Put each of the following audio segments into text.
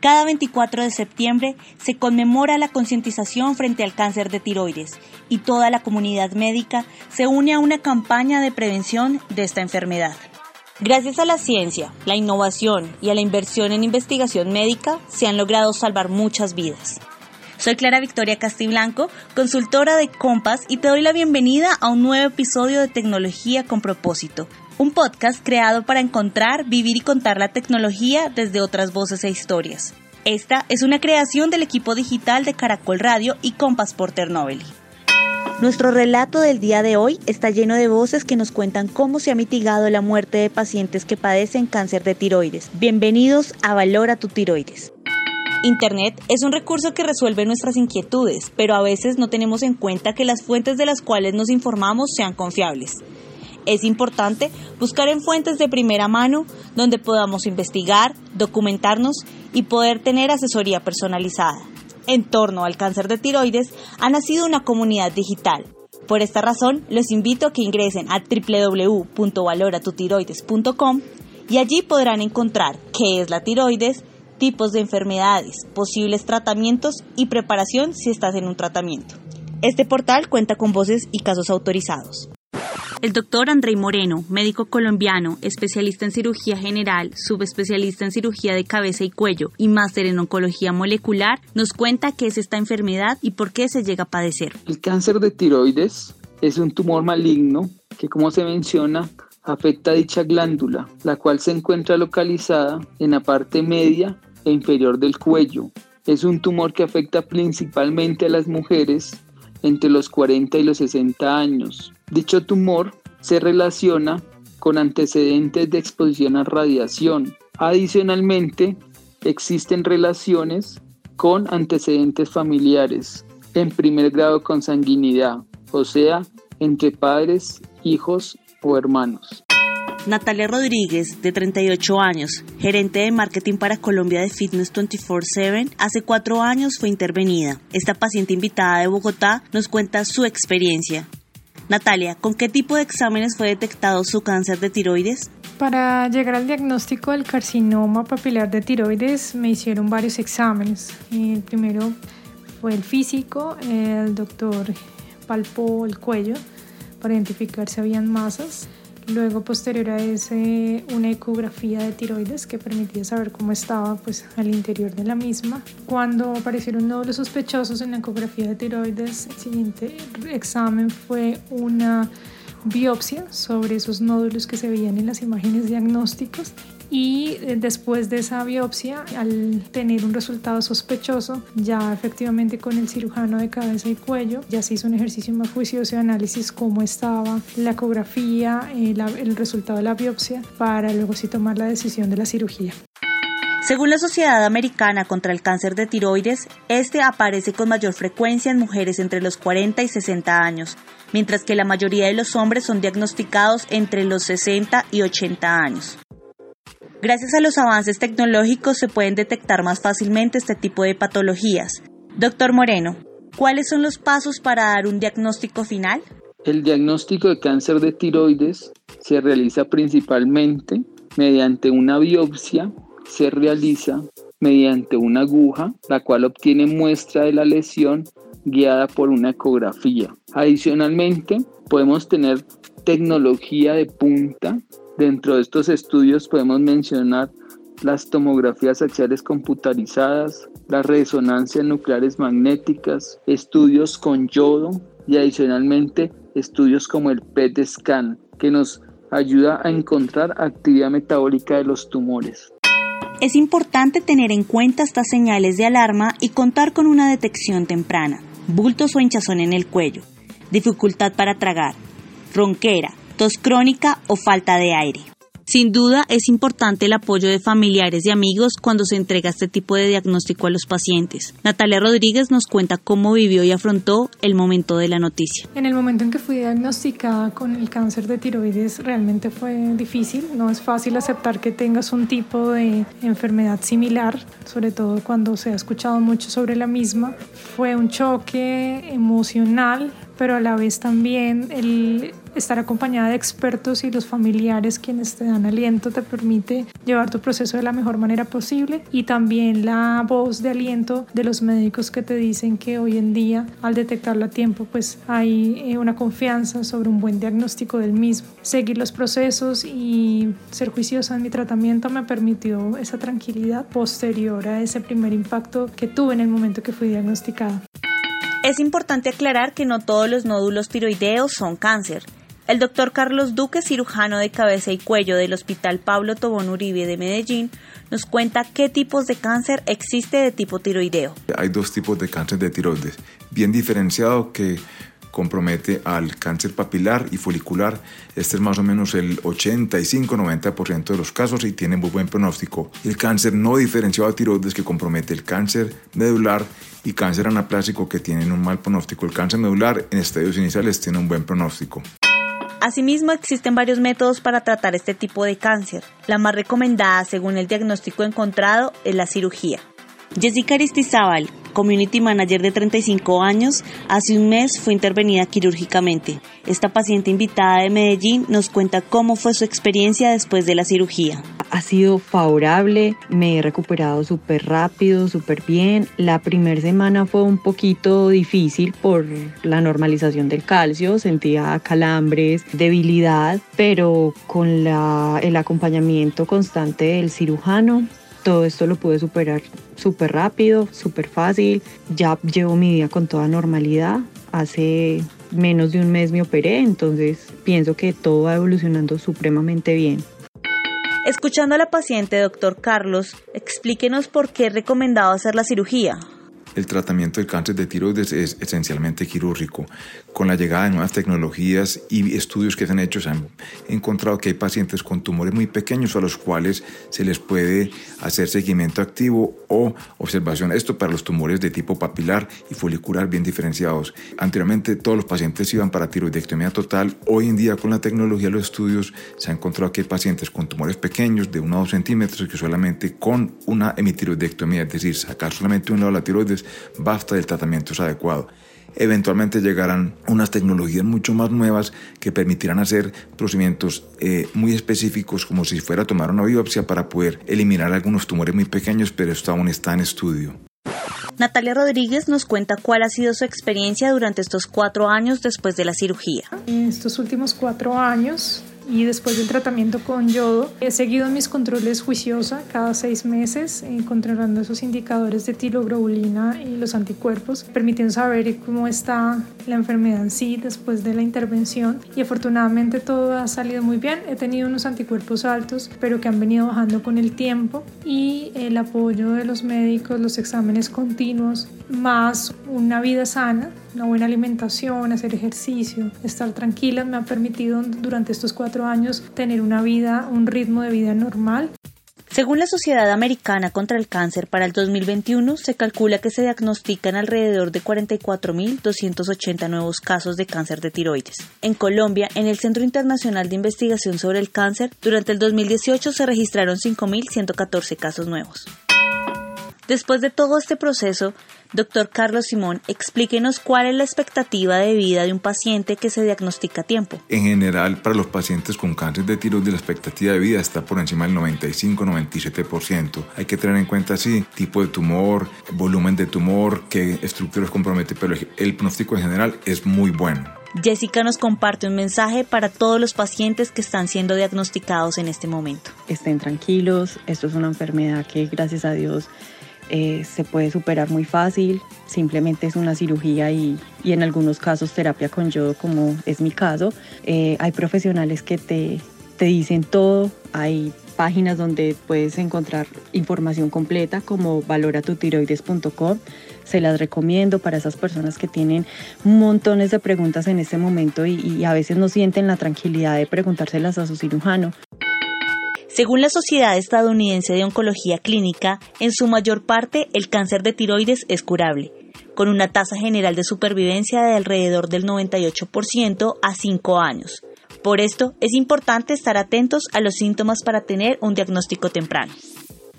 Cada 24 de septiembre se conmemora la concientización frente al cáncer de tiroides y toda la comunidad médica se une a una campaña de prevención de esta enfermedad. Gracias a la ciencia, la innovación y a la inversión en investigación médica se han logrado salvar muchas vidas. Soy Clara Victoria Castiblanco, consultora de Compass y te doy la bienvenida a un nuevo episodio de Tecnología con propósito, un podcast creado para encontrar, vivir y contar la tecnología desde otras voces e historias. Esta es una creación del equipo digital de Caracol Radio y Compass Porter Novelli. Nuestro relato del día de hoy está lleno de voces que nos cuentan cómo se ha mitigado la muerte de pacientes que padecen cáncer de tiroides. Bienvenidos a Valora tu tiroides. Internet es un recurso que resuelve nuestras inquietudes, pero a veces no tenemos en cuenta que las fuentes de las cuales nos informamos sean confiables. Es importante buscar en fuentes de primera mano donde podamos investigar, documentarnos y poder tener asesoría personalizada. En torno al cáncer de tiroides ha nacido una comunidad digital. Por esta razón, los invito a que ingresen a www.valoratutiroides.com y allí podrán encontrar qué es la tiroides, tipos de enfermedades, posibles tratamientos y preparación si estás en un tratamiento. Este portal cuenta con voces y casos autorizados. El doctor André Moreno, médico colombiano, especialista en cirugía general, subespecialista en cirugía de cabeza y cuello y máster en oncología molecular, nos cuenta qué es esta enfermedad y por qué se llega a padecer. El cáncer de tiroides es un tumor maligno que, como se menciona, afecta a dicha glándula, la cual se encuentra localizada en la parte media inferior del cuello. Es un tumor que afecta principalmente a las mujeres entre los 40 y los 60 años. Dicho tumor se relaciona con antecedentes de exposición a radiación. Adicionalmente, existen relaciones con antecedentes familiares en primer grado con sanguinidad, o sea, entre padres, hijos o hermanos. Natalia Rodríguez, de 38 años, gerente de marketing para Colombia de Fitness 24/7, hace cuatro años fue intervenida. Esta paciente invitada de Bogotá nos cuenta su experiencia. Natalia, ¿con qué tipo de exámenes fue detectado su cáncer de tiroides? Para llegar al diagnóstico del carcinoma papilar de tiroides me hicieron varios exámenes. El primero fue el físico, el doctor palpó el cuello para identificar si habían masas. Luego, posterior a ese, una ecografía de tiroides que permitía saber cómo estaba pues, al interior de la misma. Cuando aparecieron nódulos sospechosos en la ecografía de tiroides, el siguiente examen fue una biopsia sobre esos nódulos que se veían en las imágenes diagnósticos y eh, después de esa biopsia, al tener un resultado sospechoso, ya efectivamente con el cirujano de cabeza y cuello, ya se hizo un ejercicio más juicioso de análisis cómo estaba la ecografía, eh, el resultado de la biopsia, para luego sí tomar la decisión de la cirugía. Según la Sociedad Americana contra el Cáncer de Tiroides, este aparece con mayor frecuencia en mujeres entre los 40 y 60 años, mientras que la mayoría de los hombres son diagnosticados entre los 60 y 80 años. Gracias a los avances tecnológicos se pueden detectar más fácilmente este tipo de patologías. Doctor Moreno, ¿cuáles son los pasos para dar un diagnóstico final? El diagnóstico de cáncer de tiroides se realiza principalmente mediante una biopsia, se realiza mediante una aguja, la cual obtiene muestra de la lesión guiada por una ecografía. Adicionalmente, podemos tener tecnología de punta Dentro de estos estudios podemos mencionar las tomografías axiales computarizadas, las resonancias nucleares magnéticas, estudios con yodo y adicionalmente estudios como el PET scan, que nos ayuda a encontrar actividad metabólica de los tumores. Es importante tener en cuenta estas señales de alarma y contar con una detección temprana. Bultos o hinchazón en el cuello, dificultad para tragar, ronquera, tos crónica o falta de aire. Sin duda es importante el apoyo de familiares y amigos cuando se entrega este tipo de diagnóstico a los pacientes. Natalia Rodríguez nos cuenta cómo vivió y afrontó el momento de la noticia. En el momento en que fui diagnosticada con el cáncer de tiroides realmente fue difícil. No es fácil aceptar que tengas un tipo de enfermedad similar, sobre todo cuando se ha escuchado mucho sobre la misma. Fue un choque emocional, pero a la vez también el estar acompañada de expertos y los familiares quienes te dan aliento te permite llevar tu proceso de la mejor manera posible y también la voz de aliento de los médicos que te dicen que hoy en día al detectarlo a tiempo pues hay eh, una confianza sobre un buen diagnóstico del mismo. Seguir los procesos y ser juiciosa en mi tratamiento me permitió esa tranquilidad posterior a ese primer impacto que tuve en el momento que fui diagnosticada. Es importante aclarar que no todos los nódulos tiroideos son cáncer. El doctor Carlos Duque, cirujano de cabeza y cuello del Hospital Pablo Tobón Uribe de Medellín, nos cuenta qué tipos de cáncer existe de tipo tiroideo. Hay dos tipos de cáncer de tiroides, bien diferenciado que compromete al cáncer papilar y folicular. Este es más o menos el 85-90% de los casos y tiene muy buen pronóstico. El cáncer no diferenciado de tiroides que compromete el cáncer medular y cáncer anaplásico que tienen un mal pronóstico. El cáncer medular en estadios iniciales tiene un buen pronóstico. Asimismo, existen varios métodos para tratar este tipo de cáncer. La más recomendada, según el diagnóstico encontrado, es la cirugía. Jessica Aristizábal, community manager de 35 años, hace un mes fue intervenida quirúrgicamente. Esta paciente invitada de Medellín nos cuenta cómo fue su experiencia después de la cirugía. Ha sido favorable, me he recuperado súper rápido, súper bien. La primera semana fue un poquito difícil por la normalización del calcio, sentía calambres, debilidad, pero con el acompañamiento constante del cirujano todo esto lo pude superar súper rápido, súper fácil. Ya llevo mi vida con toda normalidad. Hace menos de un mes me operé, entonces pienso que todo va evolucionando supremamente bien. Escuchando a la paciente, doctor Carlos, explíquenos por qué es recomendado hacer la cirugía el tratamiento del cáncer de tiroides es esencialmente quirúrgico. Con la llegada de nuevas tecnologías y estudios que se han hecho, se han encontrado que hay pacientes con tumores muy pequeños a los cuales se les puede hacer seguimiento activo o observación. Esto para los tumores de tipo papilar y folicular bien diferenciados. Anteriormente todos los pacientes iban para tiroidectomía total. Hoy en día con la tecnología de los estudios se ha encontrado que hay pacientes con tumores pequeños de 1 a 2 centímetros que solamente con una hemitiroidectomía, es decir, sacar solamente un lado de la tiroides, basta del tratamiento es adecuado. Eventualmente llegarán unas tecnologías mucho más nuevas que permitirán hacer procedimientos eh, muy específicos como si fuera a tomar una biopsia para poder eliminar algunos tumores muy pequeños, pero esto aún está en estudio. Natalia Rodríguez nos cuenta cuál ha sido su experiencia durante estos cuatro años después de la cirugía. En estos últimos cuatro años y después del tratamiento con yodo he seguido mis controles juiciosa cada seis meses, encontrando esos indicadores de tiroglobulina y los anticuerpos, permitiendo saber cómo está la enfermedad en sí después de la intervención y afortunadamente todo ha salido muy bien. He tenido unos anticuerpos altos, pero que han venido bajando con el tiempo y el apoyo de los médicos, los exámenes continuos, más una vida sana una buena alimentación, hacer ejercicio, estar tranquila me ha permitido durante estos cuatro años tener una vida, un ritmo de vida normal. Según la Sociedad Americana contra el Cáncer, para el 2021 se calcula que se diagnostican alrededor de 44.280 nuevos casos de cáncer de tiroides. En Colombia, en el Centro Internacional de Investigación sobre el Cáncer, durante el 2018 se registraron 5.114 casos nuevos. Después de todo este proceso, doctor Carlos Simón, explíquenos cuál es la expectativa de vida de un paciente que se diagnostica a tiempo. En general, para los pacientes con cáncer de tiroides, la expectativa de vida está por encima del 95-97%. Hay que tener en cuenta, sí, tipo de tumor, volumen de tumor, qué estructuras compromete, pero el pronóstico en general es muy bueno. Jessica nos comparte un mensaje para todos los pacientes que están siendo diagnosticados en este momento. Estén tranquilos, esto es una enfermedad que gracias a Dios eh, se puede superar muy fácil, simplemente es una cirugía y, en algunos casos terapia con yodo, como es mi caso. Eh, hay profesionales que te, te dicen todo, hay páginas donde puedes encontrar información completa como valoratutiroides.com. Se las recomiendo para esas personas que tienen montones de preguntas en este momento y, y a veces no sienten la tranquilidad de preguntárselas a su cirujano. Según la Sociedad Estadounidense de Oncología Clínica, en su mayor parte el cáncer de tiroides es curable, con una tasa general de supervivencia de alrededor del 98% a 5 años. Por esto es importante estar atentos a los síntomas para tener un diagnóstico temprano.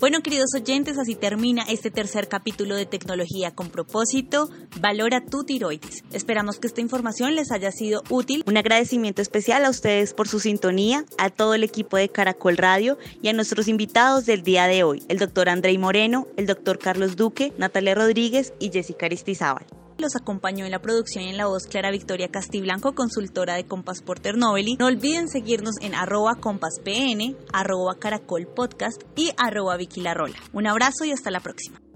Bueno, queridos oyentes, así termina este tercer capítulo de Tecnología con propósito. Valora tu tiroides. Esperamos que esta información les haya sido útil. Un agradecimiento especial a ustedes por su sintonía, a todo el equipo de Caracol Radio y a nuestros invitados del día de hoy, el doctor Andrei Moreno, el doctor Carlos Duque, Natalia Rodríguez y Jessica Aristizábal. Los acompañó en la producción en la voz Clara Victoria Castiblanco, consultora de Compass Porter Novelli. No olviden seguirnos en arroba compaspn, arroba caracol podcast y arroba Vicky Un abrazo y hasta la próxima.